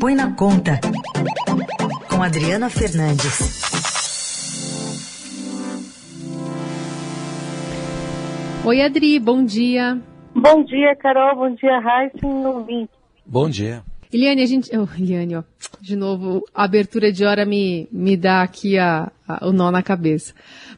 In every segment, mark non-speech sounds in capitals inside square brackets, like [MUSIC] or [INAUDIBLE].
Põe na Conta, com Adriana Fernandes. Oi, Adri, bom dia. Bom dia, Carol, bom dia, Raíssa e Bom dia. Eliane, a gente. Oh, Eliane, ó. De novo, a abertura de hora me, me dá aqui a, o nó na cabeça.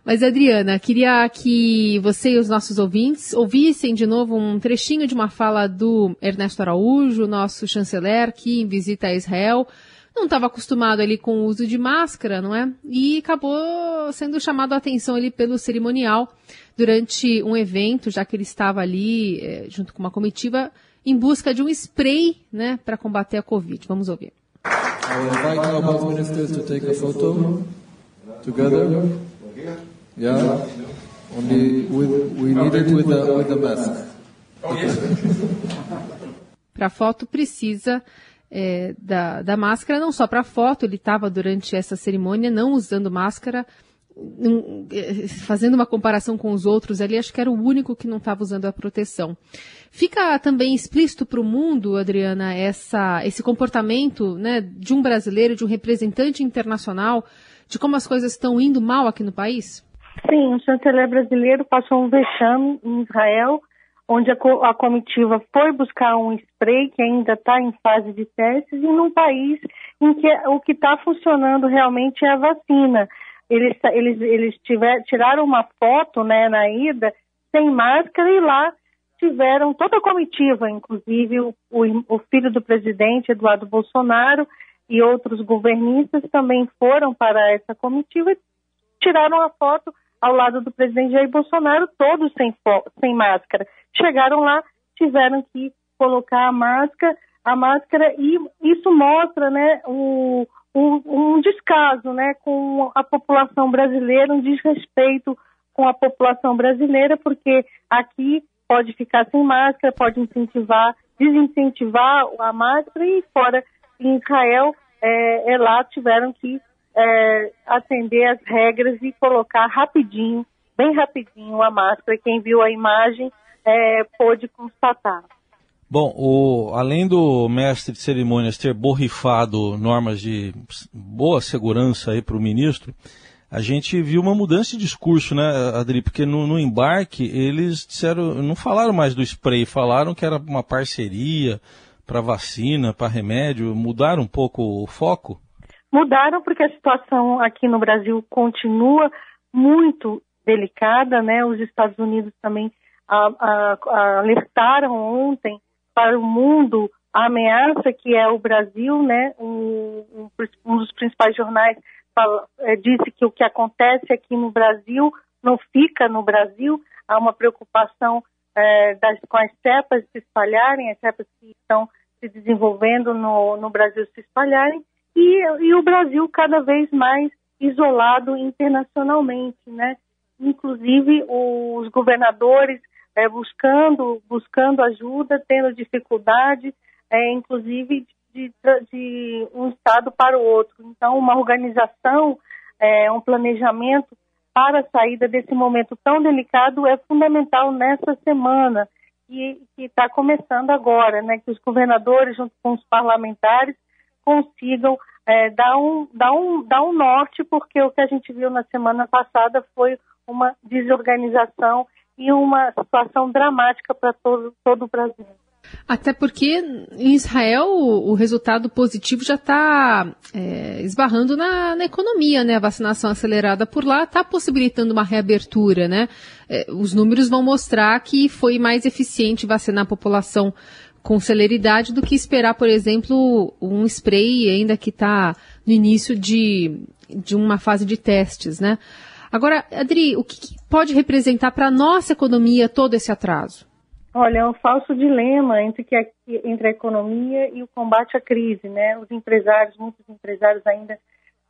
Mas, Adriana, queria que você e os nossos ouvintes ouvissem de novo um trechinho de uma fala do Ernesto Araújo, nosso chanceler, que em visita a Israel. Não estava acostumado ali com o uso de máscara, não é? E acabou sendo chamado a atenção ali pelo cerimonial durante um evento, já que ele estava ali eh, junto com uma comitiva em busca de um spray, né, para combater a Covid. Vamos ouvir. I will invite our ministers to take a photo together. Yeah. Only with, we need it with the, with the mask. [LAUGHS] para a foto precisa é, da, da máscara, não só para a foto, ele estava durante essa cerimônia não usando máscara, é, fazendo uma comparação com os outros ali, acho que era o único que não estava usando a proteção. Fica também explícito para o mundo, Adriana, essa, esse comportamento né, de um brasileiro, de um representante internacional, de como as coisas estão indo mal aqui no país? Sim, o chanceler brasileiro passou um vexame em Israel, onde a, co a comitiva foi buscar um spray que ainda está em fase de testes, e num país em que o que está funcionando realmente é a vacina. Eles, eles, eles tiver, tiraram uma foto né, na ida sem máscara e lá tiveram toda a comitiva, inclusive o, o, o filho do presidente, Eduardo Bolsonaro, e outros governistas também foram para essa comitiva e tiraram a foto ao lado do presidente Jair Bolsonaro, todos sem, sem máscara. Chegaram lá, tiveram que colocar a máscara, a máscara e isso mostra, né, o, o, um descaso, né, com a população brasileira, um desrespeito com a população brasileira, porque aqui pode ficar sem máscara, pode incentivar, desincentivar a máscara e fora em Israel, é, é lá tiveram que é, atender as regras e colocar rapidinho, bem rapidinho a máscara. Quem viu a imagem é, pôde constatar. Bom, o, além do mestre de cerimônias ter borrifado normas de boa segurança aí para o ministro, a gente viu uma mudança de discurso, né, Adri? Porque no, no, embarque eles disseram, não falaram mais do spray, falaram que era uma parceria para vacina, para remédio. Mudaram um pouco o foco? Mudaram porque a situação aqui no Brasil continua muito delicada, né? Os Estados Unidos também a, a, a alertaram ontem para o mundo a ameaça que é o Brasil, né? Um, um, dos principais jornais fala, é, disse que o que acontece aqui no Brasil não fica no Brasil. Há uma preocupação é, das, com as cepas se espalharem, as cepas que estão se desenvolvendo no, no Brasil se espalharem, e, e o Brasil cada vez mais isolado internacionalmente, né? Inclusive os governadores é, buscando buscando ajuda, tendo dificuldade, é, inclusive de, de um estado para o outro. Então, uma organização, é, um planejamento para a saída desse momento tão delicado é fundamental nessa semana que está começando agora, né? Que os governadores, junto com os parlamentares, consigam é, dar, um, dar, um, dar um norte, porque o que a gente viu na semana passada foi uma desorganização e uma situação dramática para todo, todo o Brasil. Até porque em Israel o, resultado positivo já está é, esbarrando na, na, economia, né? A vacinação acelerada por lá está possibilitando uma reabertura, né? É, os números vão mostrar que foi mais eficiente vacinar a população com celeridade do que esperar, por exemplo, um spray ainda que está no início de, de uma fase de testes, né? Agora, Adri, o que, que pode representar para a nossa economia todo esse atraso? Olha, é um falso dilema entre, que entre a economia e o combate à crise, né? Os empresários, muitos empresários ainda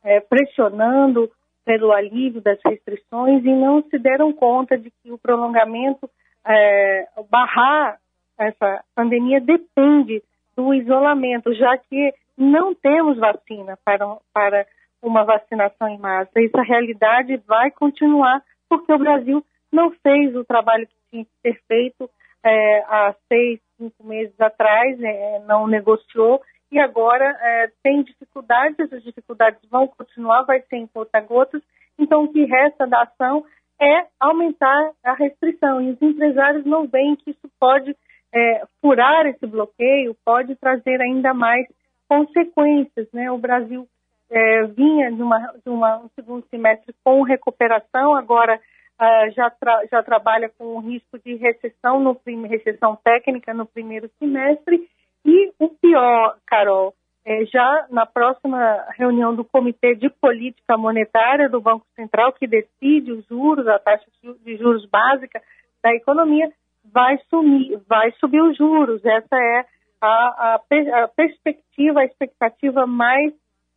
é, pressionando pelo alívio das restrições e não se deram conta de que o prolongamento, é, barrar essa pandemia depende do isolamento, já que não temos vacina para, para uma vacinação em massa. Essa realidade vai continuar porque o Brasil não fez o trabalho que tinha que ser feito é, há seis, cinco meses atrás, é, não negociou e agora é, tem dificuldades, essas dificuldades vão continuar, vai ser em conta-gotas, então o que resta da ação é aumentar a restrição, e os empresários não veem que isso pode é, furar esse bloqueio, pode trazer ainda mais consequências, né? O Brasil é, vinha de, uma, de uma, um segundo semestre com recuperação, agora uh, já, tra já trabalha com o risco de recessão, no recessão técnica no primeiro semestre. E o pior, Carol, é, já na próxima reunião do Comitê de Política Monetária do Banco Central, que decide os juros, a taxa de juros básica da economia, vai, sumir, vai subir os juros. Essa é a, a, a perspectiva, a expectativa mais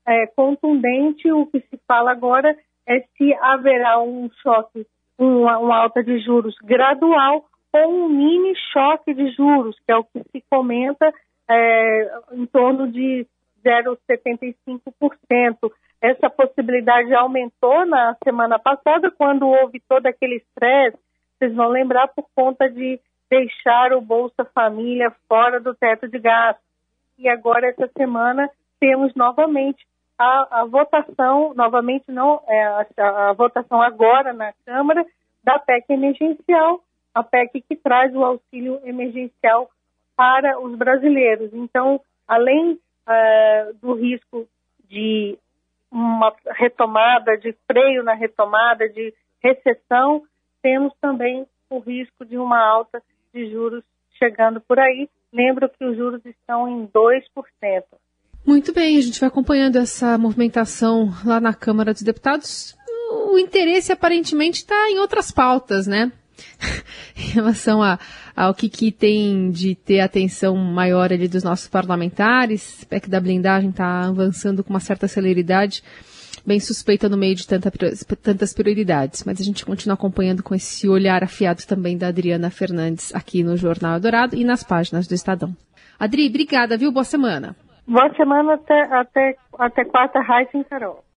é, contundente. O que se fala agora é se haverá um choque, uma, uma alta de juros gradual ou um mini choque de juros, que é o que se comenta é, em torno de 0,75%. Essa possibilidade aumentou na semana passada, quando houve todo aquele estresse, vocês vão lembrar, por conta de deixar o Bolsa Família fora do teto de gastos. E agora, essa semana, temos novamente a, a votação, novamente não, é, a, a, votação agora na Câmara da PEC emergencial, a PEC que traz o auxílio emergencial para os brasileiros. Então, além uh, do risco de uma retomada, de freio na retomada, de recessão, temos também o risco de uma alta de juros chegando por aí. Lembro que os juros estão em 2%. Muito bem, a gente vai acompanhando essa movimentação lá na Câmara dos Deputados. O interesse aparentemente está em outras pautas, né? [LAUGHS] em relação a, ao que, que tem de ter atenção maior ali dos nossos parlamentares, é que da blindagem está avançando com uma certa celeridade bem suspeita no meio de tanta, tantas prioridades. Mas a gente continua acompanhando com esse olhar afiado também da Adriana Fernandes aqui no Jornal Dourado e nas páginas do Estadão. Adri, obrigada, viu? Boa semana. Boa semana até, até, até quarta, Raíssa Carol.